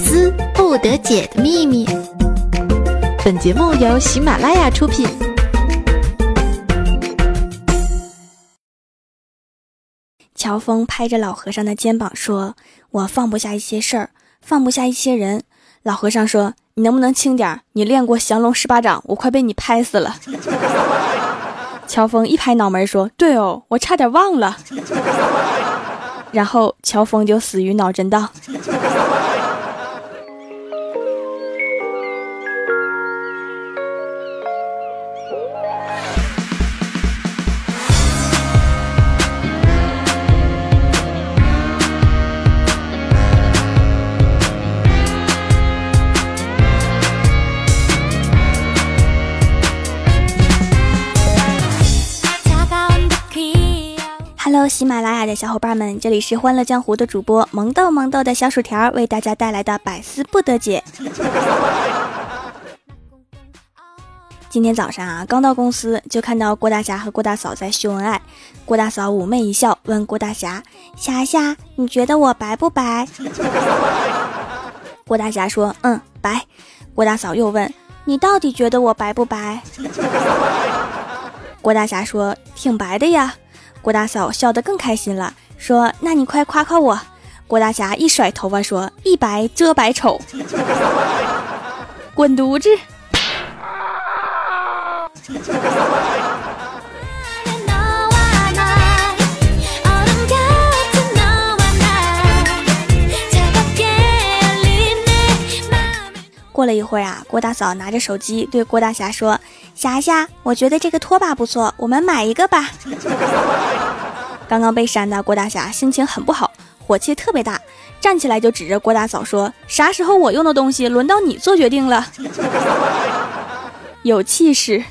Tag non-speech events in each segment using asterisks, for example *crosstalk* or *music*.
思不得解的秘密。本节目由喜马拉雅出品。乔峰拍着老和尚的肩膀说：“我放不下一些事儿，放不下一些人。”老和尚说：“你能不能轻点？你练过降龙十八掌，我快被你拍死了。*laughs* ”乔峰一拍脑门说：“对哦，我差点忘了。” *laughs* 然后乔峰就死于脑震荡。喜马拉雅的小伙伴们，这里是欢乐江湖的主播萌豆萌豆的小薯条为大家带来的百思不得解。今天早上啊，刚到公司就看到郭大侠和郭大嫂在秀恩爱。郭大嫂妩媚一笑，问郭大侠：“侠侠，你觉得我白不白？”郭大侠说：“嗯，白。”郭大嫂又问：“你到底觉得我白不白？”郭大侠说：“挺白的呀。”郭大嫂笑得更开心了，说：“那你快夸夸我。”郭大侠一甩头发说：“一白遮百丑，*laughs* 滚犊子！” *laughs* 过了一会儿啊，郭大嫂拿着手机对郭大侠说：“侠侠，我觉得这个拖把不错，我们买一个吧。*laughs* ”刚刚被扇的郭大侠心情很不好，火气特别大，站起来就指着郭大嫂说：“啥时候我用的东西轮到你做决定了？” *laughs* 有气势。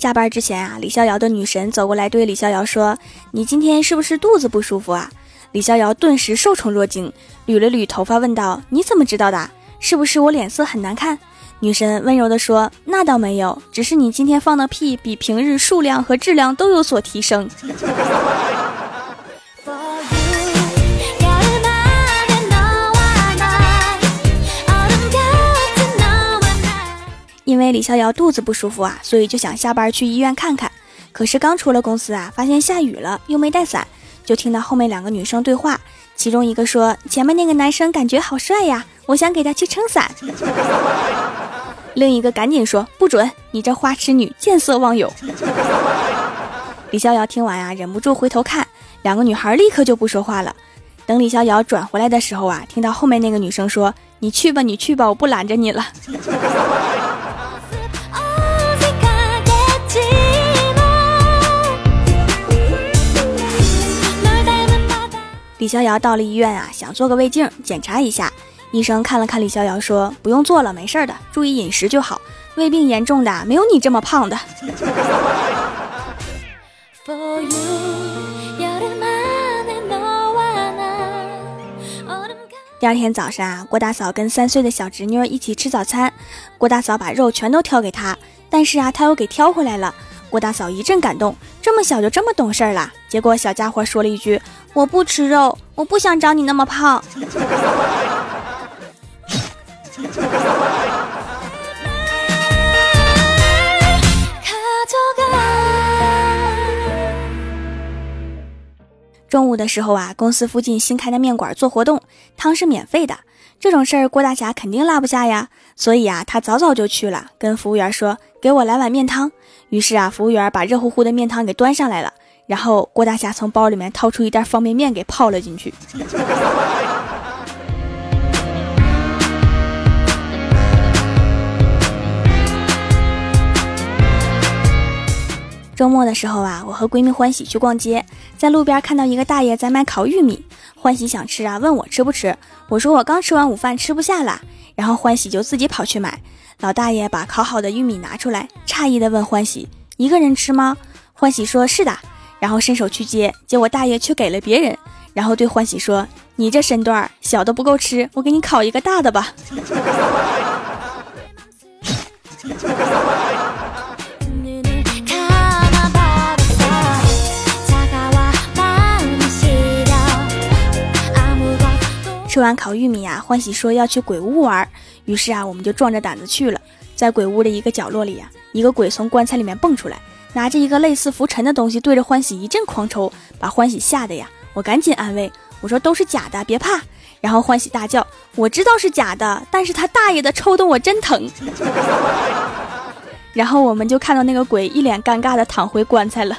下班之前啊，李逍遥的女神走过来对李逍遥说：“你今天是不是肚子不舒服啊？”李逍遥顿时受宠若惊，捋了捋头发问道：“你怎么知道的？是不是我脸色很难看？”女神温柔地说：“那倒没有，只是你今天放的屁比平日数量和质量都有所提升。”因为李逍遥肚子不舒服啊，所以就想下班去医院看看。可是刚出了公司啊，发现下雨了，又没带伞，就听到后面两个女生对话。其中一个说：“前面那个男生感觉好帅呀，*laughs* 我想给他去撑伞。”另一个赶紧说：“不准！你这花痴女，见色忘友。*laughs* ”李逍遥听完呀，忍不住回头看，两个女孩立刻就不说话了。等李逍遥转回来的时候啊，听到后面那个女生说：“你去吧，你去吧，我不拦着你了。” *laughs* 李逍遥到了医院啊，想做个胃镜检查一下。医生看了看李逍遥，说：“不用做了，没事的，注意饮食就好。胃病严重的没有你这么胖的。*laughs* ”第二天早上啊，郭大嫂跟三岁的小侄女一起吃早餐，郭大嫂把肉全都挑给她，但是啊，她又给挑回来了。郭大嫂一阵感动，这么小就这么懂事儿了。结果小家伙说了一句：“我不吃肉，我不想长你那么胖。*laughs* ”中午的时候啊，公司附近新开的面馆做活动，汤是免费的。这种事儿郭大侠肯定落不下呀，所以啊，他早早就去了，跟服务员说：“给我来碗面汤。”于是啊，服务员把热乎乎的面汤给端上来了，然后郭大侠从包里面掏出一袋方便面给泡了进去。周末的时候啊，我和闺蜜欢喜去逛街，在路边看到一个大爷在卖烤玉米，欢喜想吃啊，问我吃不吃，我说我刚吃完午饭吃不下了，然后欢喜就自己跑去买。老大爷把烤好的玉米拿出来，诧异的问欢喜：“一个人吃吗？”欢喜说：“是的。”然后伸手去接，结果大爷却给了别人，然后对欢喜说：“你这身段小的不够吃，我给你烤一个大的吧。”吃完烤玉米呀，欢喜说要去鬼屋玩，于是啊，我们就壮着胆子去了。在鬼屋的一个角落里呀，一个鬼从棺材里面蹦出来，拿着一个类似浮尘的东西，对着欢喜一阵狂抽，把欢喜吓得呀。我赶紧安慰我说都是假的，别怕。然后欢喜大叫：“我知道是假的，但是他大爷的抽的我真疼。*laughs* ”然后我们就看到那个鬼一脸尴尬的躺回棺材了。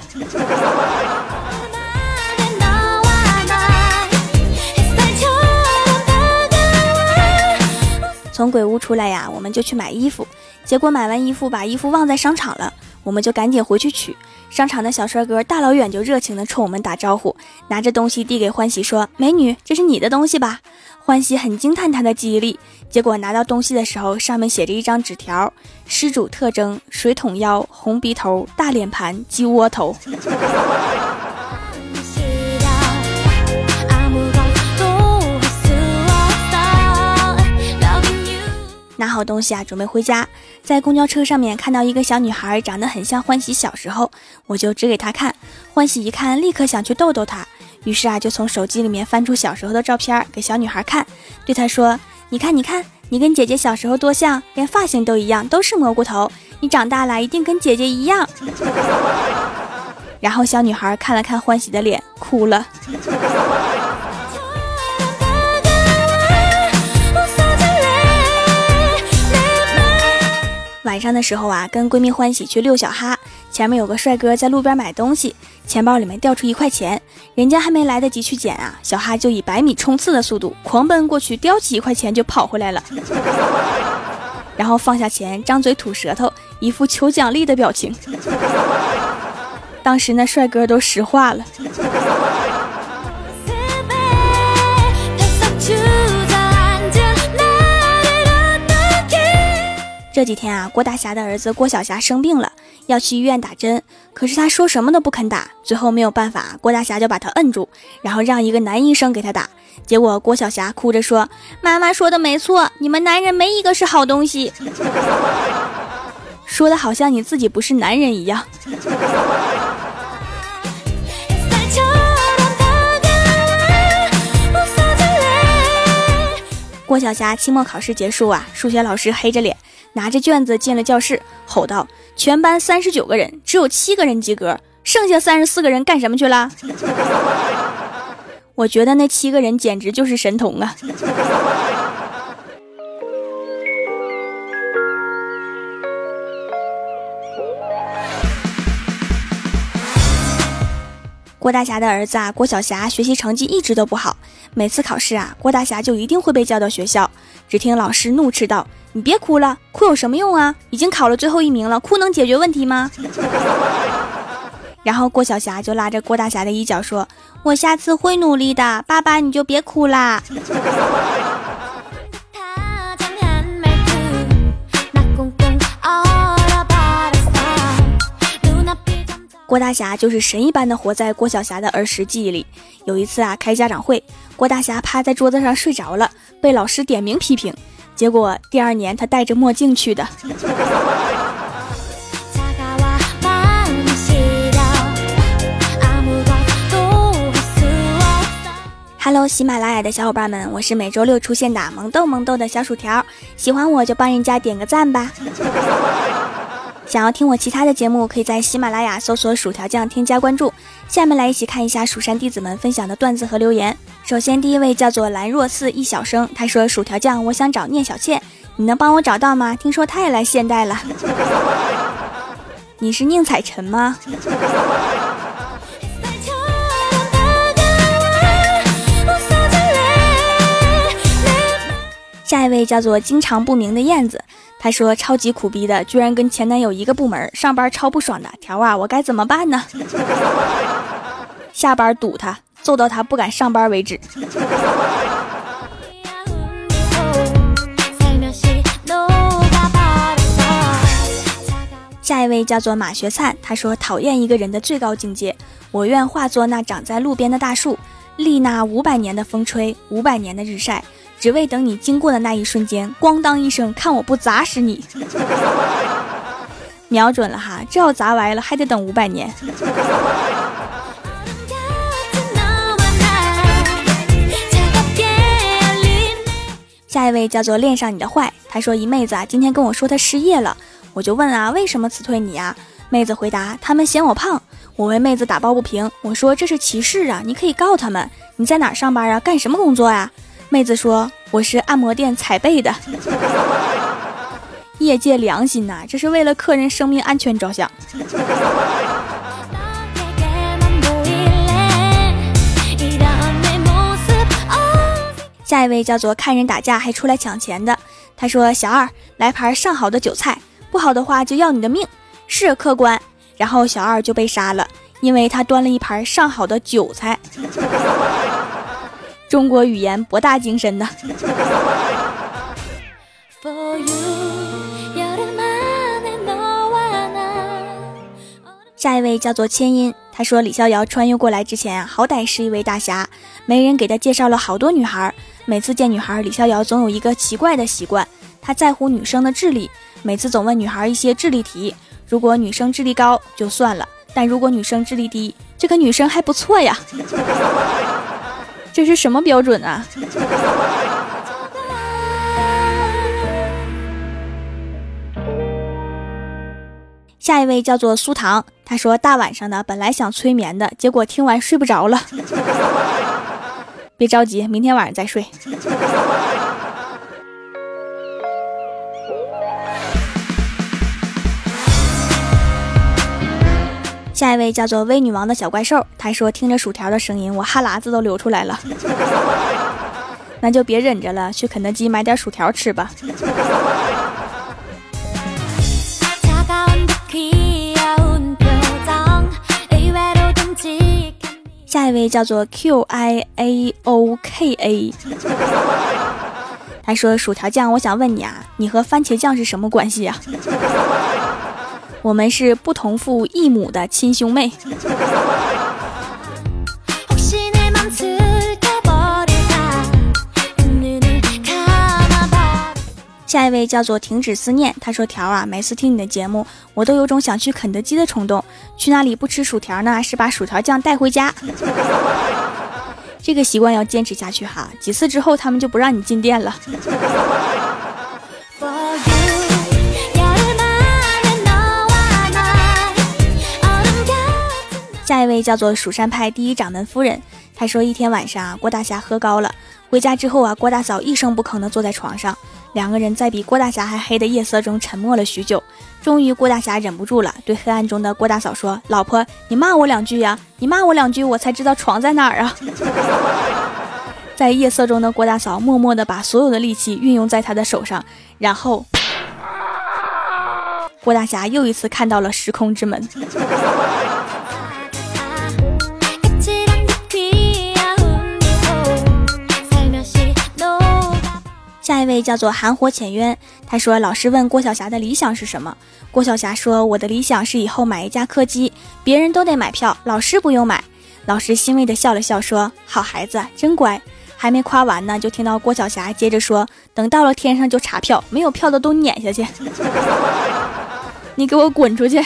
从鬼屋出来呀，我们就去买衣服，结果买完衣服把衣服忘在商场了，我们就赶紧回去取。商场的小帅哥大老远就热情地冲我们打招呼，拿着东西递给欢喜说：“美女，这是你的东西吧？”欢喜很惊叹他的记忆力，结果拿到东西的时候，上面写着一张纸条：失主特征：水桶腰、红鼻头、大脸盘、鸡窝头。好东西啊，准备回家。在公交车上面看到一个小女孩，长得很像欢喜小时候，我就指给她看。欢喜一看，立刻想去逗逗她，于是啊，就从手机里面翻出小时候的照片给小女孩看，对她说：“你看，你看，你跟姐姐小时候多像，连发型都一样，都是蘑菇头。你长大了一定跟姐姐一样。”然后小女孩看了看欢喜的脸，哭了。上的时候啊，跟闺蜜欢喜去遛小哈，前面有个帅哥在路边买东西，钱包里面掉出一块钱，人家还没来得及去捡啊，小哈就以百米冲刺的速度狂奔过去，叼起一块钱就跑回来了，*laughs* 然后放下钱，张嘴吐舌头，一副求奖励的表情。*laughs* 当时那帅哥都石化了。这几天啊，郭大侠的儿子郭小霞生病了，要去医院打针，可是他说什么都不肯打，最后没有办法，郭大侠就把他摁住，然后让一个男医生给他打。结果郭小霞哭着说：“妈妈说的没错，你们男人没一个是好东西。”说的好像你自己不是男人一样。*laughs* 郭小霞期末考试结束啊，数学老师黑着脸。拿着卷子进了教室，吼道：“全班三十九个人，只有七个人及格，剩下三十四个人干什么去了？” *laughs* 我觉得那七个人简直就是神童啊！郭大侠的儿子啊，郭晓霞学习成绩一直都不好，每次考试啊，郭大侠就一定会被叫到学校。只听老师怒斥道：“你别哭了，哭有什么用啊？已经考了最后一名了，哭能解决问题吗？” *laughs* 然后郭晓霞就拉着郭大侠的衣角说：“我下次会努力的，爸爸你就别哭啦。*laughs* ”郭大侠就是神一般的活在郭晓霞的儿时记忆里。有一次啊，开家长会，郭大侠趴在桌子上睡着了，被老师点名批评。结果第二年他戴着墨镜去的。Hello，喜马拉雅的小伙伴们，我是每周六出现的萌豆萌豆的小薯条，喜欢我就帮人家点个赞吧。想要听我其他的节目，可以在喜马拉雅搜索“薯条酱”添加关注。下面来一起看一下蜀山弟子们分享的段子和留言。首先，第一位叫做兰若寺一小生，他说：“薯条酱，我想找聂小倩，你能帮我找到吗？听说她也来现代了。*laughs* 你是宁采臣吗？” *laughs* 下一位叫做经常不明的燕子。他说：“超级苦逼的，居然跟前男友一个部门上班，超不爽的条啊！我该怎么办呢？*laughs* 下班堵他，揍到他不敢上班为止。”下一位叫做马学灿，他说：“讨厌一个人的最高境界，我愿化作那长在路边的大树，历那五百年的风吹，五百年的日晒。”只为等你经过的那一瞬间，咣当一声，看我不砸死你！*laughs* 瞄准了哈，这要砸歪了，还得等五百年。下一位叫做恋上你的坏，他说一妹子啊，今天跟我说她失业了，我就问啊，为什么辞退你啊？妹子回答，他们嫌我胖。我为妹子打抱不平，我说这是歧视啊，你可以告他们。你在哪上班啊？干什么工作呀？妹子说我是按摩店踩背的。*laughs* 业界良心呐，这是为了客人生命安全着想。下一位叫做看人打架还出来抢钱的，他说：“小二来盘上好的韭菜，不好的话就要你的命。”是客官，然后小二就被杀了，因为他端了一盘上好的韭菜。*laughs* 中国语言博大精深呐。下一位叫做千音，他说李逍遥穿越过来之前啊，好歹是一位大侠，媒人给他介绍了好多女孩。每次见女孩，李逍遥总有一个奇怪的习惯，他在乎女生的智力，每次总问女孩一些智力题。如果女生智力高就算了，但如果女生智力低，这个女生还不错呀。这是什么标准啊？下一位叫做苏糖，他说大晚上的本来想催眠的，结果听完睡不着了。别着急，明天晚上再睡。下一位叫做微女王的小怪兽，他说听着薯条的声音，我哈喇子都流出来了。那就别忍着了，去肯德基买点薯条吃吧。下一位叫做 Q I A O K A，*laughs* 他说：“薯条酱，我想问你啊，你和番茄酱是什么关系啊？*laughs* 我们是不同父异母的亲兄妹。”下一位叫做停止思念，他说：“条啊，每次听你的节目，我都有种想去肯德基的冲动。去那里不吃薯条呢，是把薯条酱带回家。*laughs* 这个习惯要坚持下去哈，几次之后他们就不让你进店了。”下一位叫做蜀山派第一掌门夫人，他说：“一天晚上啊，郭大侠喝高了，回家之后啊，郭大嫂一声不吭的坐在床上。”两个人在比郭大侠还黑的夜色中沉默了许久，终于郭大侠忍不住了，对黑暗中的郭大嫂说：“老婆，你骂我两句呀！你骂我两句，我才知道床在哪儿啊！”在夜色中的郭大嫂默默地把所有的力气运用在他的手上，然后 *laughs* 郭大侠又一次看到了时空之门。那位叫做韩火浅渊，他说：“老师问郭晓霞的理想是什么？”郭晓霞说：“我的理想是以后买一架客机，别人都得买票，老师不用买。”老师欣慰的笑了笑，说：“好孩子，真乖。”还没夸完呢，就听到郭晓霞接着说：“等到了天上就查票，没有票的都撵下去。*laughs* 你给我滚出去！”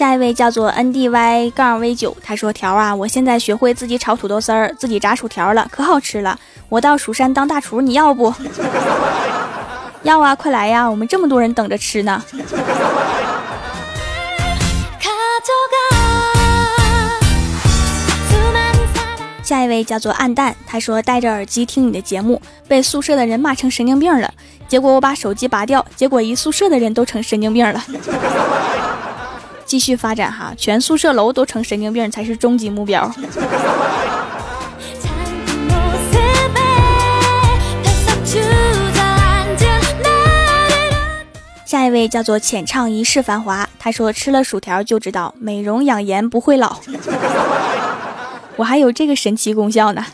下一位叫做 N D Y 杠 V 九，他说：“条啊，我现在学会自己炒土豆丝儿，自己炸薯条了，可好吃了。我到蜀山当大厨，你要不？*laughs* 要啊，快来呀，我们这么多人等着吃呢。*laughs* ”下一位叫做暗淡，他说：“戴着耳机听你的节目，被宿舍的人骂成神经病了。结果我把手机拔掉，结果一宿舍的人都成神经病了。”继续发展哈，全宿舍楼都成神经病才是终极目标。下一位叫做浅唱一世繁华，他说吃了薯条就知道美容养颜不会老，*laughs* *laughs* 我还有这个神奇功效呢。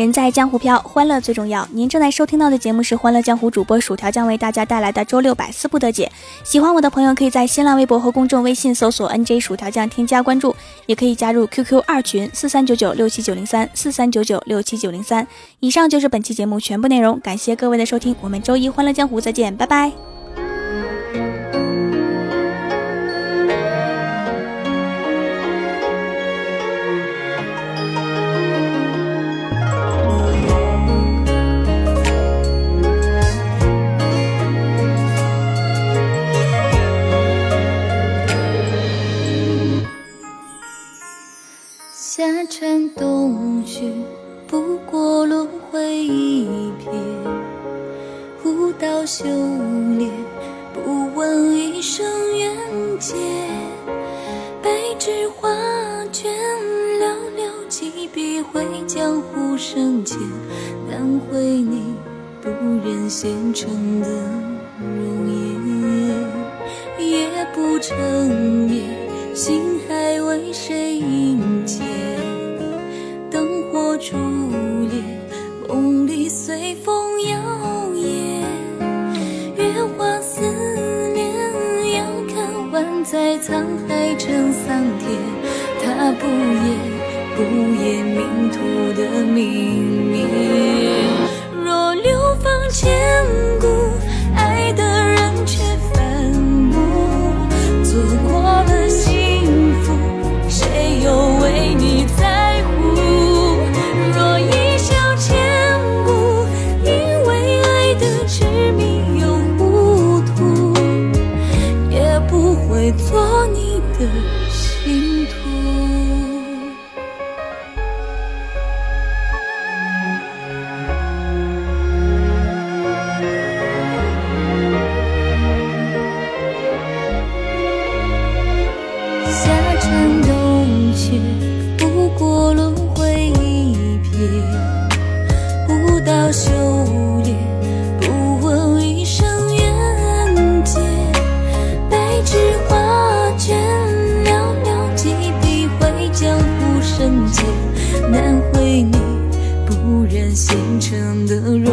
人在江湖飘，欢乐最重要。您正在收听到的节目是《欢乐江湖》主播薯条酱为大家带来的周六百思不得解。喜欢我的朋友可以在新浪微博和公众微信搜索 “nj 薯条酱”添加关注，也可以加入 QQ 二群四三九九六七九零三四三九九六七九零三。以上就是本期节目全部内容，感谢各位的收听，我们周一《欢乐江湖》再见，拜拜。纸画卷，寥寥几笔绘江湖深浅，难绘你不忍纤尘的容颜，夜不成眠，心还为谁萦结？初恋，不言，不言命途的泯灭。夏蝉冬雪，不过轮回一瞥；不到修炼，不问一生缘劫。白纸画卷，寥寥几笔绘江湖生劫，难绘你不染纤尘的容